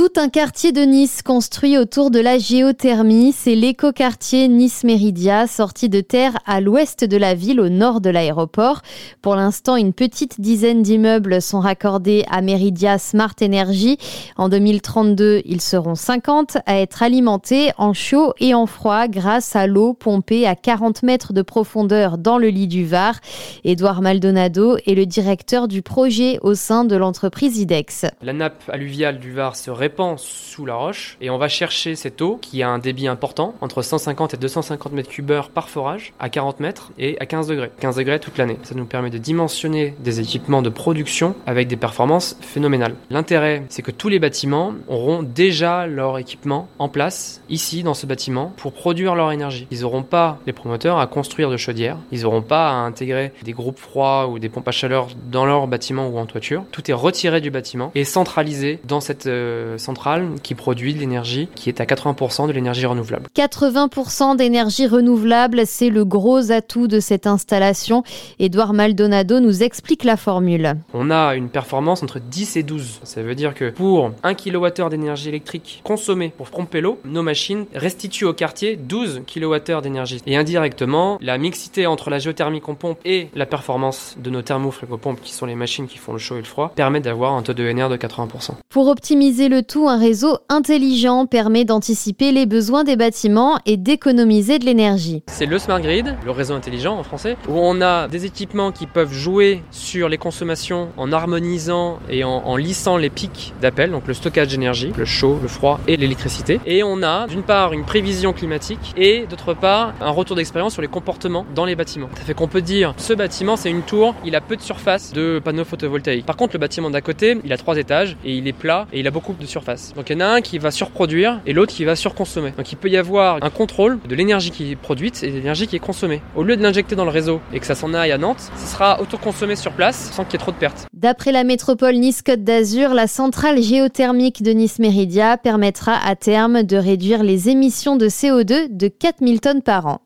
Tout un quartier de Nice construit autour de la géothermie, c'est l'écoquartier Nice Meridia, sorti de terre à l'ouest de la ville, au nord de l'aéroport. Pour l'instant, une petite dizaine d'immeubles sont raccordés à Meridia Smart Energy. En 2032, ils seront 50 à être alimentés en chaud et en froid grâce à l'eau pompée à 40 mètres de profondeur dans le lit du Var. Édouard Maldonado est le directeur du projet au sein de l'entreprise IDEX. La nappe alluviale du Var se sous la roche et on va chercher cette eau qui a un débit important, entre 150 et 250 mètres cubes par forage, à 40 mètres et à 15 degrés. 15 degrés toute l'année. Ça nous permet de dimensionner des équipements de production avec des performances phénoménales. L'intérêt, c'est que tous les bâtiments auront déjà leur équipement en place ici dans ce bâtiment pour produire leur énergie. Ils n'auront pas, les promoteurs, à construire de chaudières. Ils n'auront pas à intégrer des groupes froids ou des pompes à chaleur dans leur bâtiment ou en toiture. Tout est retiré du bâtiment et centralisé dans cette euh, centrale qui produit de l'énergie qui est à 80% de l'énergie renouvelable. 80% d'énergie renouvelable, c'est le gros atout de cette installation. Édouard Maldonado nous explique la formule. On a une performance entre 10 et 12. Ça veut dire que pour 1 kWh d'énergie électrique consommée pour pomper l'eau, nos machines restituent au quartier 12 kWh d'énergie. Et indirectement, la mixité entre la géothermie qu'on pompe et la performance de nos thermofrégopompes, qui sont les machines qui font le chaud et le froid, permet d'avoir un taux de NR de 80%. Pour optimiser le tout, un réseau intelligent permet d'anticiper les besoins des bâtiments et d'économiser de l'énergie. C'est le smart grid, le réseau intelligent en français, où on a des équipements qui peuvent jouer sur les consommations en harmonisant et en, lissant les pics d'appel, donc le stockage d'énergie, le chaud, le froid et l'électricité. Et on a d'une part une prévision climatique et d'autre part un retour d'expérience sur les comportements dans les bâtiments. Ça fait qu'on peut dire ce bâtiment c'est une tour, il a peu de surface de panneaux photovoltaïques. Par contre le bâtiment d'à côté, il a trois étages et il est plat et il a beaucoup de surface. Donc il y en a un qui va surproduire et l'autre qui va surconsommer. Donc il peut y avoir un contrôle de l'énergie qui est produite et de l'énergie qui est consommée. Au lieu de l'injecter dans le réseau et que ça s'en aille à Nantes, ce sera autoconsommé sur place sans qu'il y ait trop de pertes. D'après la métropole Nice-Côte d'Azur, la centrale géothermique de Nice Méridia permettra à terme de réduire les émissions de CO2 de 4000 tonnes par an.